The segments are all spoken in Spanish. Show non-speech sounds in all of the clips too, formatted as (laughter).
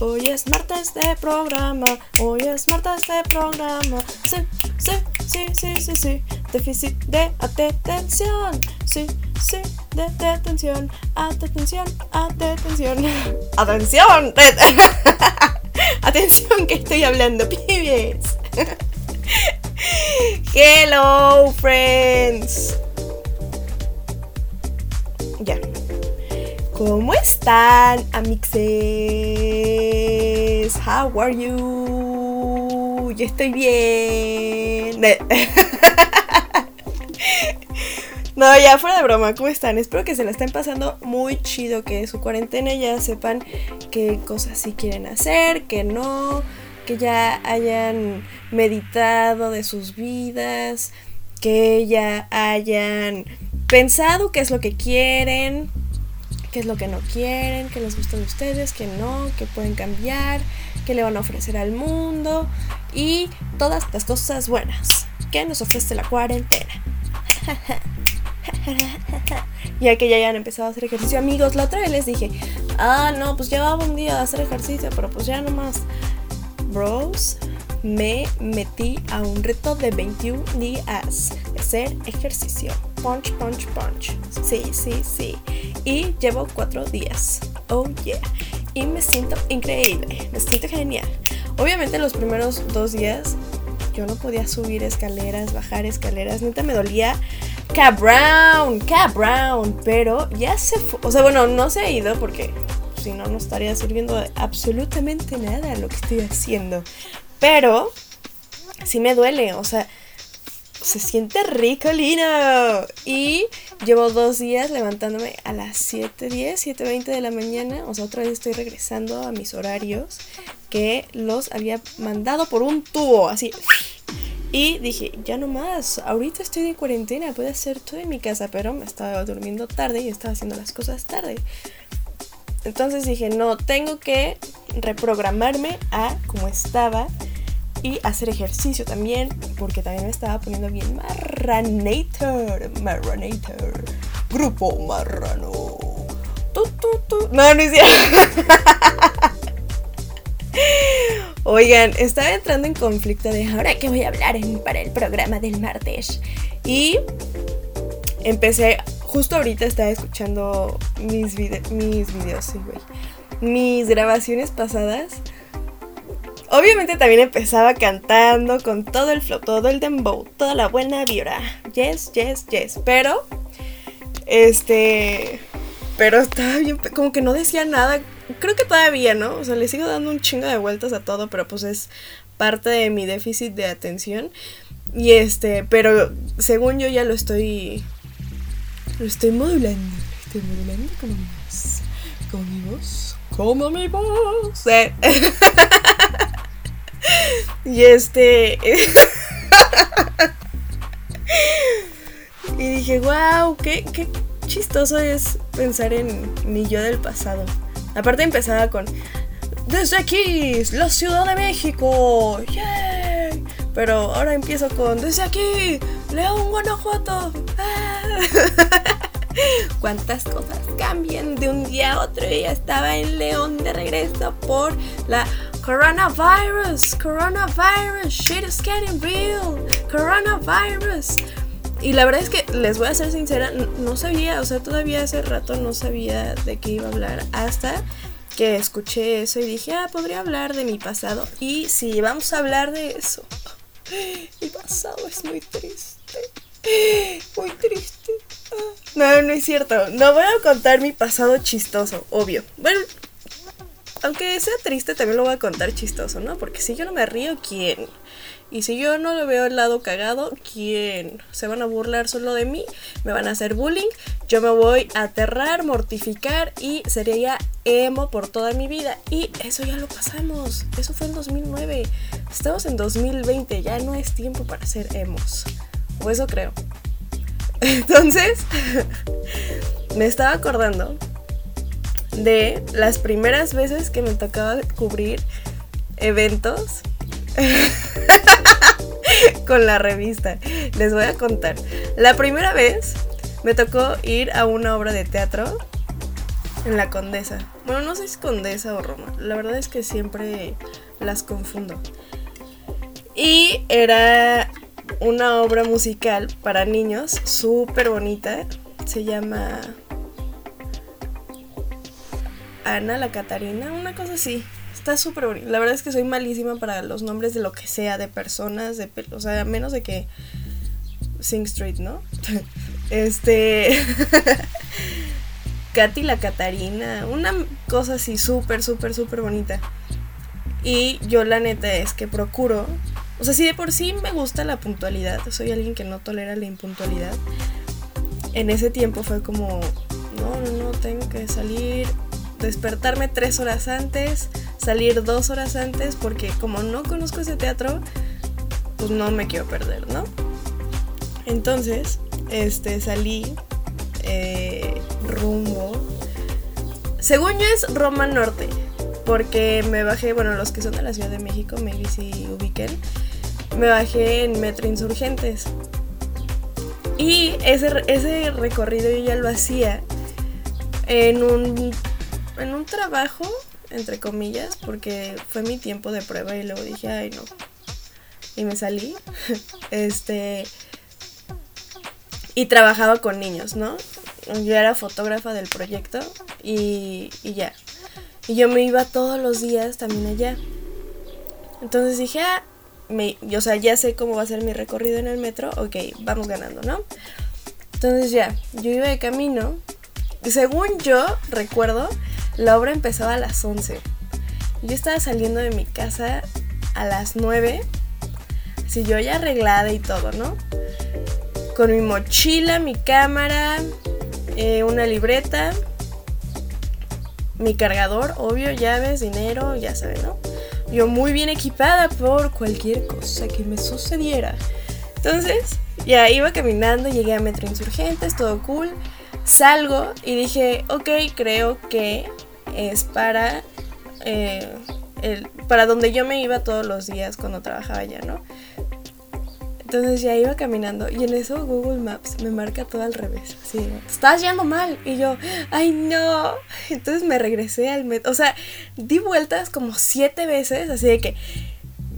Hoy es martes de programa, hoy es martes de programa. Sí, sí, sí, sí, sí. Déficit de atención. Sí, sí, de atención. Atención, (laughs) atención. Atención. (laughs) Atención que estoy hablando, pibes. (laughs) Hello, friends. Ya. ¿Cómo están, amixes? How are you? Yo estoy bien. (laughs) No, ya fuera de broma, ¿cómo están? Espero que se la estén pasando muy chido, que su cuarentena ya sepan qué cosas sí quieren hacer, que no, que ya hayan meditado de sus vidas, que ya hayan pensado qué es lo que quieren, qué es lo que no quieren, qué les gusta de ustedes, qué no, qué pueden cambiar, qué le van a ofrecer al mundo y todas las cosas buenas que nos ofrece la cuarentena. (laughs) ya que ya hayan empezado a hacer ejercicio. Amigos, la otra vez les dije, ah, no, pues llevaba un día a hacer ejercicio, pero pues ya nomás. Bros, me metí a un reto de 21 días de hacer ejercicio. Punch, punch, punch. Sí, sí, sí. Y llevo cuatro días. Oh, yeah. Y me siento increíble. Me siento genial. Obviamente los primeros dos días yo no podía subir escaleras, bajar escaleras. Neta me dolía cabrón, cabrón. Pero ya se fue. O sea, bueno, no se ha ido porque si no, no estaría sirviendo absolutamente nada lo que estoy haciendo. Pero sí me duele, o sea, se siente rico, Lino. Y llevo dos días levantándome a las 7.10, 7.20 de la mañana. O sea, otra vez estoy regresando a mis horarios que los había mandado por un tubo, así. Y dije, ya no más, ahorita estoy de cuarentena, puedo hacer todo en mi casa, pero me estaba durmiendo tarde y estaba haciendo las cosas tarde. Entonces dije, no, tengo que reprogramarme a como estaba y hacer ejercicio también, porque también me estaba poniendo bien marranator, marranator, grupo marrano. Tu, No, no es (laughs) Oigan, estaba entrando en conflicto de ahora que voy a hablar para el programa del martes. Y empecé, justo ahorita estaba escuchando mis, mis videos. Mis grabaciones pasadas. Obviamente también empezaba cantando con todo el flow, todo el dembow, toda la buena vibra. Yes, yes, yes. Pero, este. Pero estaba bien, como que no decía nada creo que todavía, ¿no? O sea, le sigo dando un chingo de vueltas a todo, pero pues es parte de mi déficit de atención. Y este, pero según yo ya lo estoy. Lo estoy modulando. Estoy modulando como mi voz. Como mi voz. Como mi voz. Eh. (laughs) y este. (laughs) y dije, wow, qué, qué chistoso es pensar en mi yo del pasado. Aparte empezaba con desde aquí, la Ciudad de México. Pero ahora empiezo con desde aquí, León, Guanajuato. (laughs) Cuántas cosas cambian de un día a otro. Y ya estaba en León de regreso por la coronavirus. Coronavirus. Shit is getting real. Coronavirus. Y la verdad es que les voy a ser sincera, no sabía, o sea, todavía hace rato no sabía de qué iba a hablar hasta que escuché eso y dije, ah, podría hablar de mi pasado. Y sí, vamos a hablar de eso. (gasps) Mi pasado es muy triste. (gasps) Muy triste. No, no es cierto. No voy a contar mi pasado chistoso, obvio. Bueno, aunque sea triste, también lo voy a contar chistoso, ¿no? Porque si yo no me río, ¿quién? Y si yo no le veo el lado cagado, ¿quién? Se van a burlar solo de mí, me van a hacer bullying, yo me voy a aterrar, mortificar y sería emo por toda mi vida. Y eso ya lo pasamos, eso fue en 2009. Estamos en 2020, ya no es tiempo para ser emos. O eso creo. (laughs) Entonces, (laughs) me estaba acordando de las primeras veces que me tocaba cubrir eventos (laughs) con la revista. Les voy a contar. La primera vez me tocó ir a una obra de teatro en la Condesa. Bueno, no sé si es Condesa o Roma. La verdad es que siempre las confundo. Y era una obra musical para niños súper bonita. Se llama Ana la Catarina, una cosa así. Está súper bonita. La verdad es que soy malísima para los nombres de lo que sea, de personas, de o sea, menos de que Sing Street, ¿no? (laughs) este (laughs) Katy la Catarina, una cosa así súper, súper, súper bonita. Y yo la neta es que procuro, o sea, si de por sí me gusta la puntualidad, soy alguien que no tolera la impuntualidad, en ese tiempo fue como, no, no, no, tengo que salir, despertarme tres horas antes, salir dos horas antes, porque como no conozco ese teatro, pues no me quiero perder, ¿no? Entonces, este, salí eh, rumbo. Según yo es Roma Norte, porque me bajé, bueno, los que son de la Ciudad de México, maybe si ubiquen, me bajé en Metro Insurgentes. Y ese, ese recorrido yo ya lo hacía en un, en un trabajo, entre comillas, porque fue mi tiempo de prueba y luego dije, ay no. Y me salí. (laughs) este y trabajaba con niños, ¿no? Yo era fotógrafa del proyecto y, y ya. Y yo me iba todos los días también allá. Entonces dije, ah, me, o sea, ya sé cómo va a ser mi recorrido en el metro, ok, vamos ganando, ¿no? Entonces ya, yo iba de camino. Según yo recuerdo, la obra empezaba a las 11. Yo estaba saliendo de mi casa a las 9. Así yo ya arreglada y todo, ¿no? con mi mochila, mi cámara, eh, una libreta, mi cargador, obvio, llaves, dinero, ya saben, ¿no? Yo muy bien equipada por cualquier cosa que me sucediera. Entonces, ya iba caminando, llegué a Metro Insurgentes, todo cool. Salgo y dije, ok, creo que es para, eh, el, para donde yo me iba todos los días cuando trabajaba allá, ¿no? Entonces ya iba caminando y en eso Google Maps me marca todo al revés. Así, estás yendo mal. Y yo, ay no. Entonces me regresé al metro. O sea, di vueltas como siete veces, así de que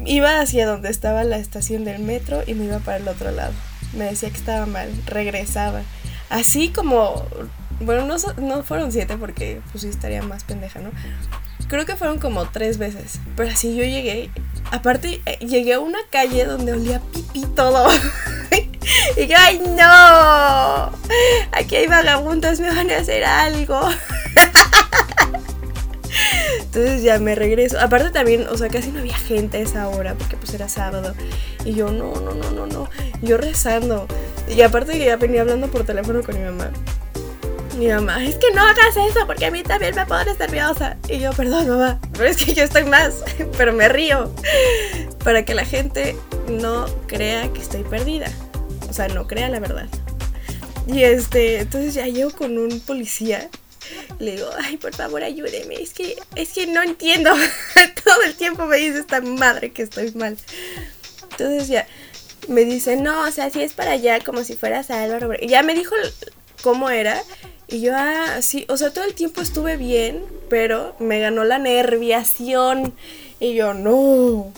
iba hacia donde estaba la estación del metro y me iba para el otro lado. Me decía que estaba mal, regresaba. Así como, bueno, no, no fueron siete porque pues sí estaría más pendeja, ¿no? Creo que fueron como tres veces. Pero así yo llegué. Aparte, eh, llegué a una calle donde olía pipí todo. (laughs) y yo, ¡ay no! Aquí hay vagabundos, me van a hacer algo. (laughs) Entonces ya me regreso. Aparte también, o sea, casi no había gente a esa hora porque pues era sábado. Y yo, no, no, no, no, no. Yo rezando. Y aparte que ya venía hablando por teléfono con mi mamá mi mamá, es que no hagas eso porque a mí también me pones nerviosa. Y yo, perdón, mamá, pero es que yo estoy más, (laughs) pero me río. Para que la gente no crea que estoy perdida. O sea, no crea la verdad. Y este, entonces ya llego con un policía. Le digo, ay, por favor, ayúdeme. Es que, es que no entiendo. (laughs) Todo el tiempo me dice esta madre que estoy mal. Entonces ya me dice, no, o sea, si es para allá, como si fueras Álvaro. Y ya me dijo cómo era. Y yo, ah, o sea, todo el tiempo estuve bien, pero me ganó la nerviación. Y yo, no.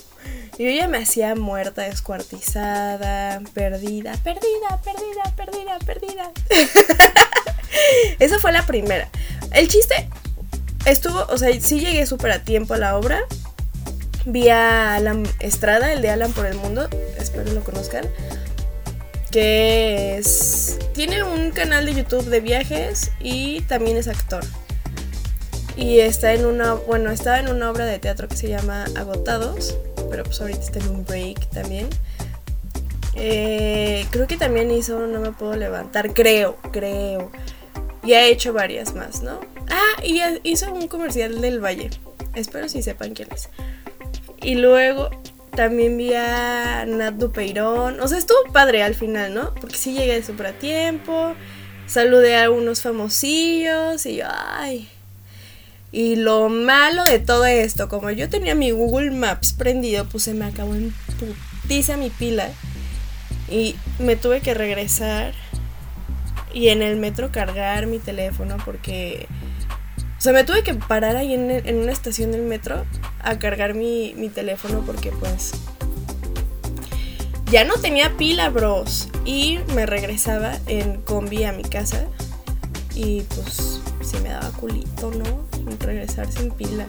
Yo ya me hacía muerta, descuartizada, perdida, perdida, perdida, perdida, perdida. (laughs) Esa fue la primera. El chiste estuvo, o sea, sí llegué súper a tiempo a la obra. Vi a Alan Estrada, el de Alan por el Mundo, espero lo conozcan que es, tiene un canal de YouTube de viajes y también es actor. Y está en una, bueno, estaba en una obra de teatro que se llama Agotados, pero pues ahorita está en un break también. Eh, creo que también hizo No me puedo levantar, creo, creo. Y ha hecho varias más, ¿no? Ah, y hizo un comercial del Valle. Espero si sepan quién es. Y luego también vi a Nat Dupeirón. O sea, estuvo padre al final, ¿no? Porque sí llegué súper a tiempo. Saludé a unos famosillos y yo, ay. Y lo malo de todo esto, como yo tenía mi Google Maps prendido, pues se me acabó en putiza mi pila. Y me tuve que regresar. y en el metro cargar mi teléfono porque... O sea, me tuve que parar ahí en, en una estación del metro a cargar mi, mi teléfono porque pues ya no tenía pila, bros. Y me regresaba en combi a mi casa. Y pues sí me daba culito, ¿no? Regresar sin pila.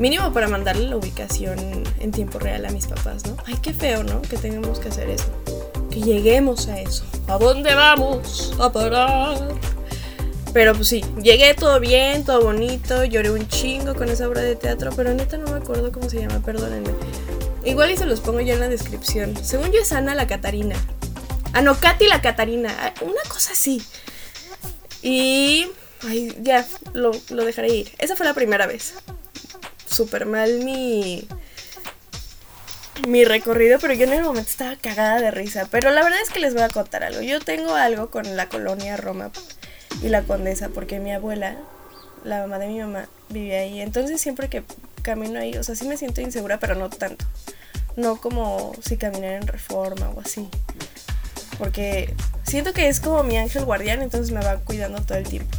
Mínimo para mandarle la ubicación en tiempo real a mis papás, ¿no? Ay, qué feo, ¿no? Que tengamos que hacer eso. Que lleguemos a eso. ¿A dónde vamos a parar? Pero pues sí, llegué todo bien, todo bonito, lloré un chingo con esa obra de teatro, pero neta no me acuerdo cómo se llama, perdónenme. Igual y se los pongo ya en la descripción. Según yo es Ana la Catarina. Ah, no, Katy la Catarina. Ah, una cosa así. Y... Ay, ya, lo, lo dejaré ir. Esa fue la primera vez. Súper mal mi... Mi recorrido, pero yo en el momento estaba cagada de risa. Pero la verdad es que les voy a contar algo. Yo tengo algo con la colonia Roma y la Condesa, porque mi abuela, la mamá de mi mamá, vivía ahí. Entonces siempre que camino ahí, o sea, sí me siento insegura, pero no tanto. No como si caminara en reforma o así. Porque siento que es como mi ángel guardián, entonces me va cuidando todo el tiempo.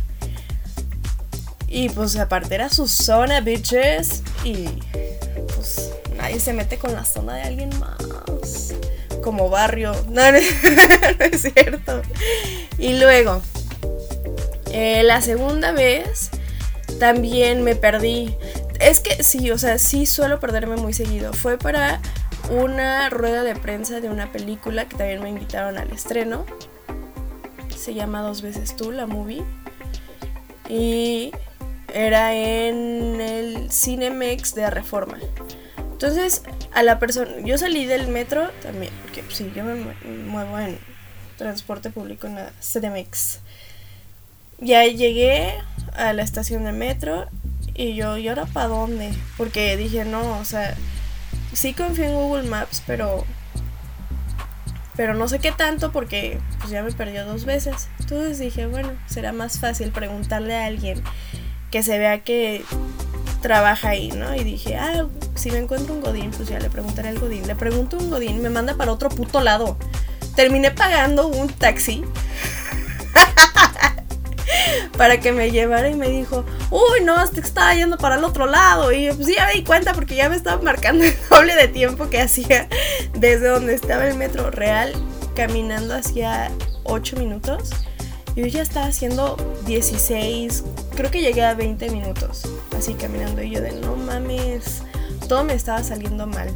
Y pues aparte era su zona, bitches. Y pues nadie se mete con la zona de alguien más. Como barrio. (laughs) No, no es cierto. Y luego, eh, la segunda vez también me perdí. Es que sí, o sea, sí suelo perderme muy seguido. Fue para una rueda de prensa de una película que también me invitaron al estreno. Se llama Dos veces tú, la movie. Y era en el Cinemex de Reforma. Entonces, a la persona, yo salí del metro también, porque sí, yo me muevo en transporte público en la Cinemex. Ya llegué a la estación de metro y yo, ¿y ahora para dónde? Porque dije, no, o sea, sí confío en Google Maps, pero pero no sé qué tanto porque pues ya me perdió dos veces. Entonces dije, bueno, será más fácil preguntarle a alguien que se vea que trabaja ahí, ¿no? Y dije, ah, si me encuentro un Godín, pues ya le preguntaré al Godín. Le pregunto un Godín, me manda para otro puto lado. Terminé pagando un taxi para que me llevara y me dijo, uy, no, este estaba yendo para el otro lado. Y pues ya me di cuenta porque ya me estaba marcando (laughs) el doble de tiempo que hacía desde donde estaba el metro real, caminando hacia 8 minutos. Yo ya estaba haciendo 16, creo que llegué a 20 minutos, así caminando. Y yo de, no mames, todo me estaba saliendo mal.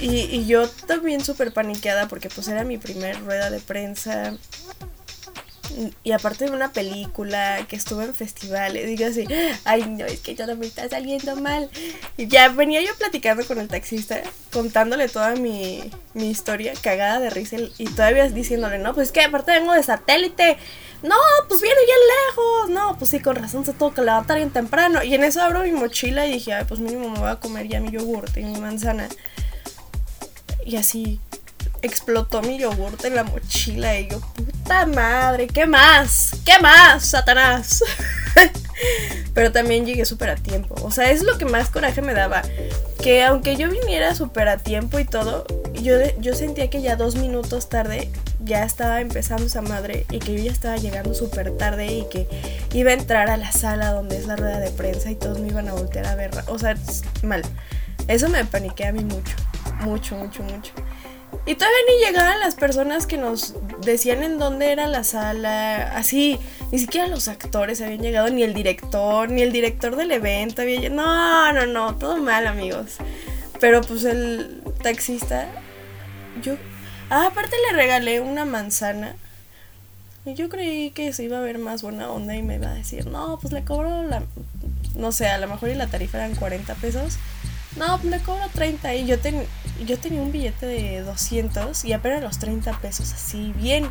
Y, y yo también súper paniqueada porque pues era mi primer rueda de prensa y aparte de una película que estuvo en festivales, digo así, ay no, es que todo me está saliendo mal. Y ya venía yo platicando con el taxista, contándole toda mi, mi historia, cagada de risa, y todavía diciéndole, no, pues es que aparte vengo de satélite. No, pues viene bien lejos. No, pues sí, con razón se tuvo que levantar bien temprano. Y en eso abro mi mochila y dije, ay, pues mínimo me voy a comer ya mi yogurt y mi manzana. Y así, explotó mi yogurt en la mochila y yo, puta madre, ¿qué más? ¿Qué más, Satanás? (laughs) Pero también llegué súper a tiempo. O sea, es lo que más coraje me daba. Que aunque yo viniera súper a tiempo y todo, yo, yo sentía que ya dos minutos tarde ya estaba empezando esa madre y que yo ya estaba llegando súper tarde y que iba a entrar a la sala donde es la rueda de prensa y todos me iban a voltear a ver. O sea, mal. Eso me paniqué a mí mucho. Mucho, mucho, mucho. Y todavía ni llegaban las personas que nos decían en dónde era la sala. Así, ni siquiera los actores habían llegado, ni el director, ni el director del evento había llegado. No, no, no, todo mal, amigos. Pero pues el taxista, yo. Ah, aparte le regalé una manzana. Y yo creí que se iba a ver más buena onda y me iba a decir, no, pues le cobro la. No sé, a lo mejor y la tarifa eran 40 pesos. No, le cobro 30. Y yo, ten, yo tenía un billete de 200 y apenas los 30 pesos, así bien.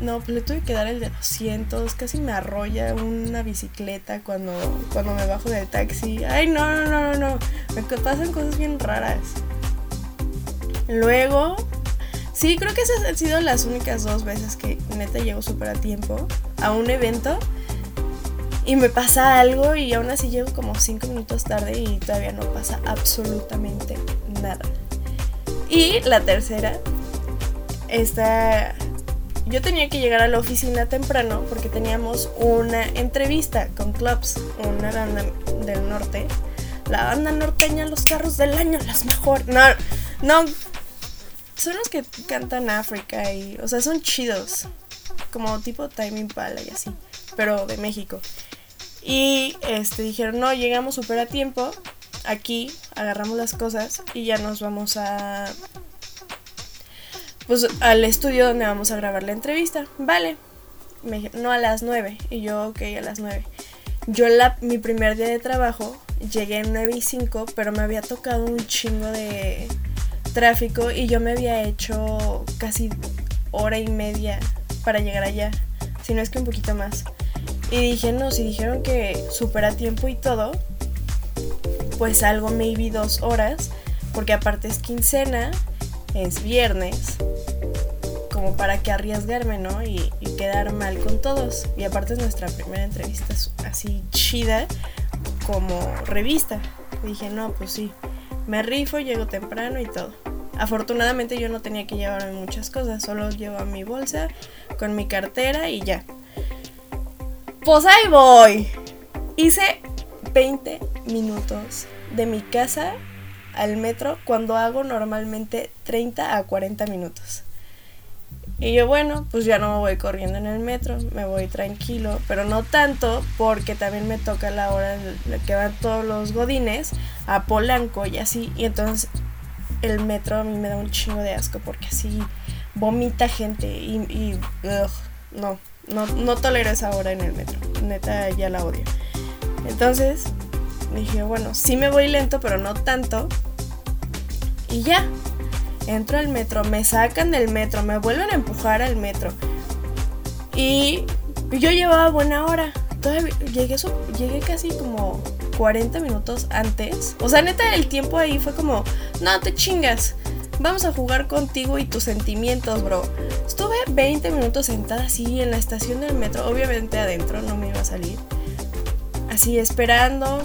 No, pues le tuve que dar el de 200. Casi me arrolla una bicicleta cuando, cuando me bajo del taxi. Ay, no, no, no, no. Me pasan cosas bien raras. Luego, sí, creo que esas han sido las únicas dos veces que neta llego súper a tiempo a un evento y me pasa algo y aún así llego como 5 minutos tarde y todavía no pasa absolutamente nada. Y la tercera, esta yo tenía que llegar a la oficina temprano porque teníamos una entrevista con Clubs, una banda del norte. La banda norteña, los carros del año, las mejores. No, no. Son los que cantan África y, o sea, son chidos. Como tipo Timing Pala y así, pero de México. Y este dijeron, no, llegamos súper a tiempo. Aquí agarramos las cosas y ya nos vamos a pues al estudio donde vamos a grabar la entrevista. Vale. Me no a las 9. Y yo, ok, a las 9. Yo la, mi primer día de trabajo llegué en 9 y 5, pero me había tocado un chingo de tráfico y yo me había hecho casi hora y media para llegar allá. Si no es que un poquito más. Y dije, no, si dijeron que supera tiempo y todo, pues algo maybe dos horas, porque aparte es quincena, es viernes, como para que arriesgarme, ¿no? Y, quedar mal con todos. Y aparte es nuestra primera entrevista así chida como revista. dije, no, pues sí, me rifo, llego temprano y todo. Afortunadamente yo no tenía que llevarme muchas cosas, solo llevo mi bolsa con mi cartera y ya. Pues ahí voy. Hice 20 minutos de mi casa al metro cuando hago normalmente 30 a 40 minutos. Y yo, bueno, pues ya no me voy corriendo en el metro, me voy tranquilo, pero no tanto porque también me toca la hora en la que van todos los godines a Polanco y así. Y entonces el metro a mí me da un chingo de asco porque así vomita gente y, y no, no, no tolero esa hora en el metro. Neta, ya la odio. Entonces dije, bueno, sí me voy lento, pero no tanto. Y ya, entro al metro, me sacan del metro, me vuelven a empujar al metro. Y yo llevaba buena hora. Todavía llegué, llegué casi como 40 minutos antes. O sea, neta, el tiempo ahí fue como, no te chingas. Vamos a jugar contigo y tus sentimientos, bro. Estuve 20 minutos sentada así en la estación del metro. Obviamente adentro no me iba a salir. Así esperando.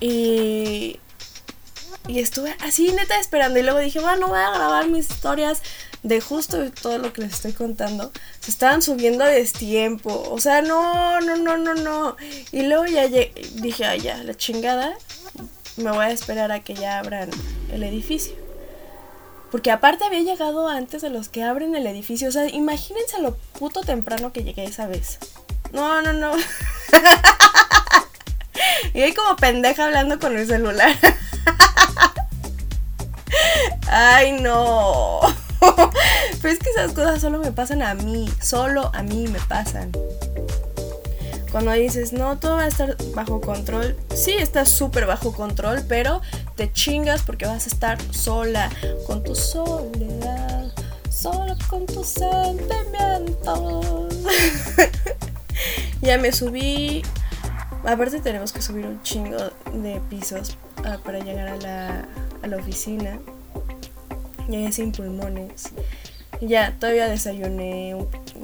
Y y estuve así neta esperando. Y luego dije, bueno, voy a grabar mis historias de justo todo lo que les estoy contando. Se estaban subiendo a destiempo. O sea, no, no, no, no, no. Y luego ya dije, ay, ya, la chingada. Me voy a esperar a que ya abran el edificio. Porque aparte había llegado antes de los que abren el edificio. O sea, imagínense lo puto temprano que llegué esa vez. No, no, no. (laughs) y ahí como pendeja hablando con el celular. (laughs) Ay, no. (laughs) Pero es que esas cosas solo me pasan a mí. Solo a mí me pasan. Cuando dices, no, todo va a estar bajo control. Sí, está súper bajo control, pero te chingas porque vas a estar sola, con tu soledad, solo con tus sentimientos. (laughs) ya me subí. Aparte tenemos que subir un chingo de pisos ah, para llegar a la, a la oficina llegué sin pulmones. Ya, todavía desayuné,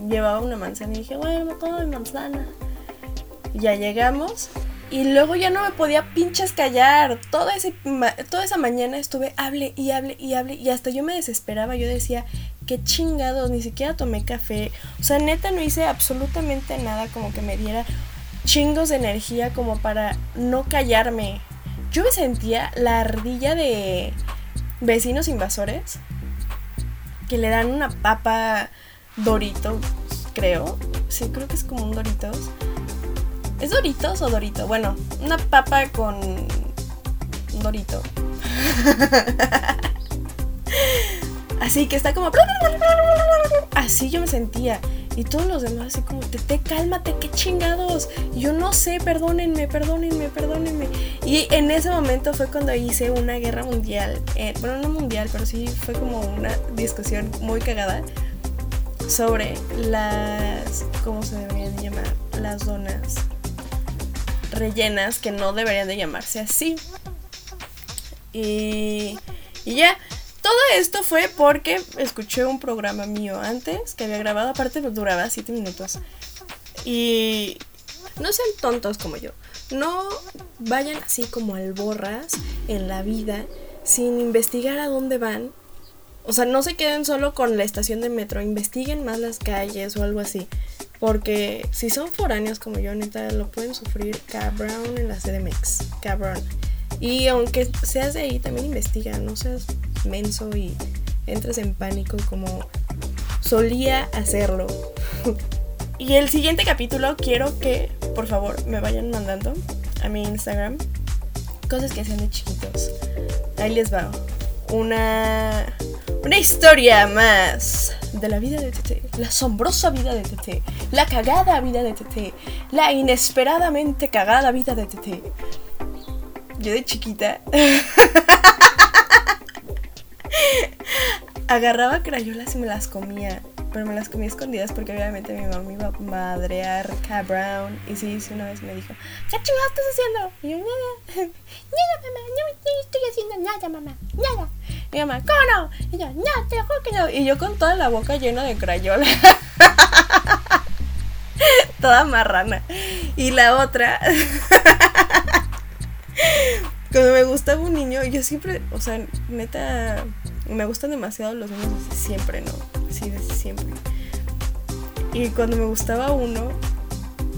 llevaba una manzana y dije, bueno, me como mi manzana. Ya llegamos y luego ya no me podía pinches callar. Toda, ese, toda esa mañana estuve hable y hable y hable y hasta yo me desesperaba. Yo decía, qué chingados, ni siquiera tomé café. O sea, neta no hice absolutamente nada como que me diera chingos de energía como para no callarme. Yo me sentía la ardilla de vecinos invasores que le dan una papa Dorito, creo. Sí, creo que es como un Doritos. ¿Es Doritos o Dorito? Bueno, una papa con Dorito. (laughs) Así que está como... Así yo me sentía. Y todos los demás así como, te, te cálmate, qué chingados. yo no sé, perdónenme, perdónenme, perdónenme. Y en ese momento fue cuando hice una guerra mundial. Eh, bueno, no mundial, pero sí fue como una discusión muy cagada sobre las, ¿cómo se deberían llamar? Las donas rellenas que no deberían de llamarse así. Y, ya, todo esto fue porque escuché un programa mío antes que había grabado, aparte duraba 7 minutos. Y no sean tontos como yo. No vayan así como alborras en la vida sin investigar a dónde van O sea, no se queden solo con la estación de metro, investiguen más las calles o algo así. Porque si son foráneos como yo, neta, lo pueden sufrir cabrón en la CDMX. Cabrón. Y aunque seas de ahí, también investiga, no seas menso y entres en pánico como solía hacerlo. (laughs) y el siguiente capítulo quiero que, por favor, me vayan mandando a mi Instagram cosas que hacen de chiquitos. Ahí les va. Una una historia más de la vida de Tete, la asombrosa vida de Tete, la cagada vida de Tete, la inesperadamente cagada vida de Tete. Yo de chiquita (laughs) agarraba crayolas y me las comía, pero me las comía escondidas porque obviamente mi mamá me iba a madrear cabrón. Y sí, sí, una vez me dijo, ¿qué chingados estás haciendo? Y yo, nada, (laughs) nada, mamá, no estoy haciendo nada, mamá, nada. Mi mamá, ¿cómo? Y yo, no, te juro que no. Y yo con toda la boca llena de crayola. (laughs) toda marrana. Y la otra. (laughs) Cuando me gustaba un niño, yo siempre, o sea, neta, me gustan demasiado los niños siempre, ¿no? Sí, desde siempre. Y cuando me gustaba uno,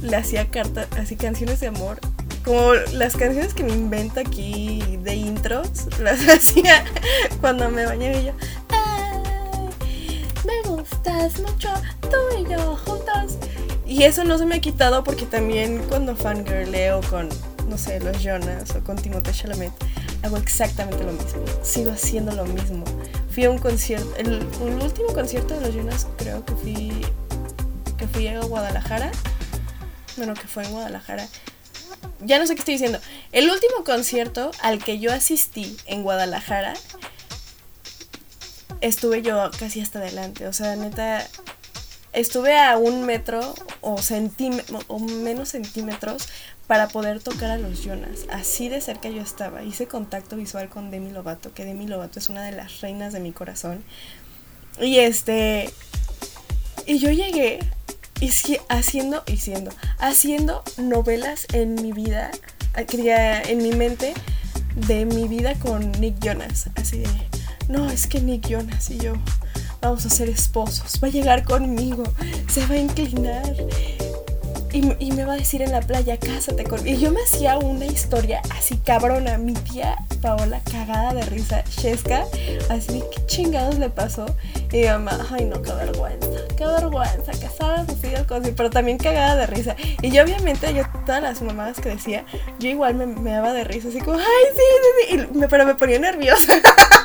le hacía cartas, así canciones de amor como las canciones que me invento aquí de intros, las (laughs) hacía cuando me bañaba y yo, me gustas mucho, tú y yo juntos. Y eso no se me ha quitado porque también cuando fangirleo con, no sé, los Jonas o con Timothée Chalamet, hago exactamente lo mismo. Sigo haciendo lo mismo. Fui a un concierto, el, el último concierto de los Jonas creo que fui, que fui a Guadalajara. Bueno, que fue en Guadalajara ya no sé qué estoy diciendo. El último concierto al que yo asistí en Guadalajara, estuve yo casi hasta adelante. O sea, neta, estuve a un metro o, o menos centímetros para poder tocar a los Jonas. Así de cerca yo estaba. Hice contacto visual con Demi Lovato, que Demi Lovato es una de las reinas de mi corazón. Y este... Y yo llegué y haciendo, y siendo, haciendo novelas en mi vida, en mi mente, de mi vida con Nick Jonas. Así de, no, es que Nick Jonas y yo vamos a ser esposos, va a llegar conmigo, se va a inclinar y, me va a decir en la playa, cásate con... Y yo me hacía una historia así cabrona. Mi tía Paola cagada de risa, Chesca, así, ¿qué chingados le pasó? Y mi mamá, ay no, qué vergüenza, qué vergüenza, casadas así cosas, pero también cagada de risa. Y yo obviamente, yo todas las mamadas que decía, yo igual me, me daba de risa, así como, ay, sí, sí, sí, pero me ponía nerviosa. (laughs)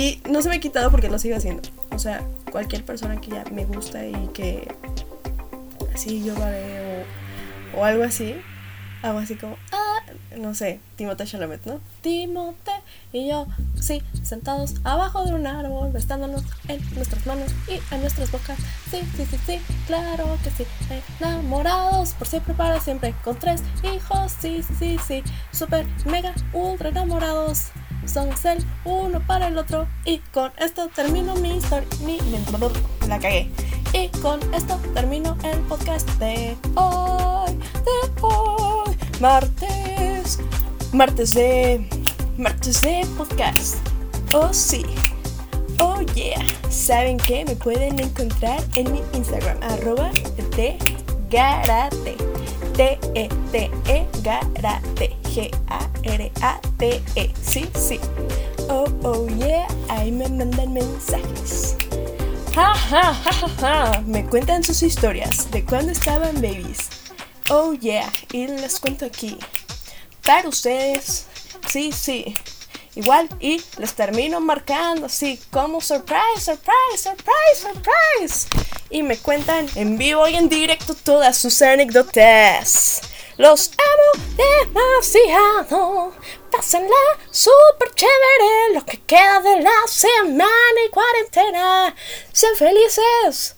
y no se me ha quitado porque lo sigo haciendo. O sea, cualquier persona que ya me gusta y que así yo la veo o, algo así, hago así como, ah, no sé, Timote Chalamet, ¿no? Timote y yo, sí, sentados abajo de un árbol, bestándonos en nuestras manos y en nuestras bocas. Sí, sí, sí, sí, claro que sí. Enamorados por siempre, para siempre, con tres hijos, sí, sí, sí, super, mega, ultra enamorados son el uno para el otro. Y con esto termino mi historia. Mi, la cagué. Y con esto termino el podcast de hoy. De hoy. Martes. Martes de. Martes de podcast. Oh, sí. Oh, yeah. ¿Saben qué? Me pueden encontrar en mi Instagram. Arroba de garate. T-E-T-E garate. G-A-R-A-T-E. Sí, sí. Oh, oh, yeah. Ahí me mandan mensajes. Ja, ja, ja, ja. Me cuentan sus historias de cuando estaban babies. Oh, yeah. Y les cuento aquí. Para ustedes. Sí, sí. Igual, y les termino marcando así como surprise, surprise, surprise, surprise. Y me cuentan en vivo y en directo todas sus anécdotas. Los amo demasiado. Pásenla super chévere. Lo que queda de la semana y cuarentena. Sean felices.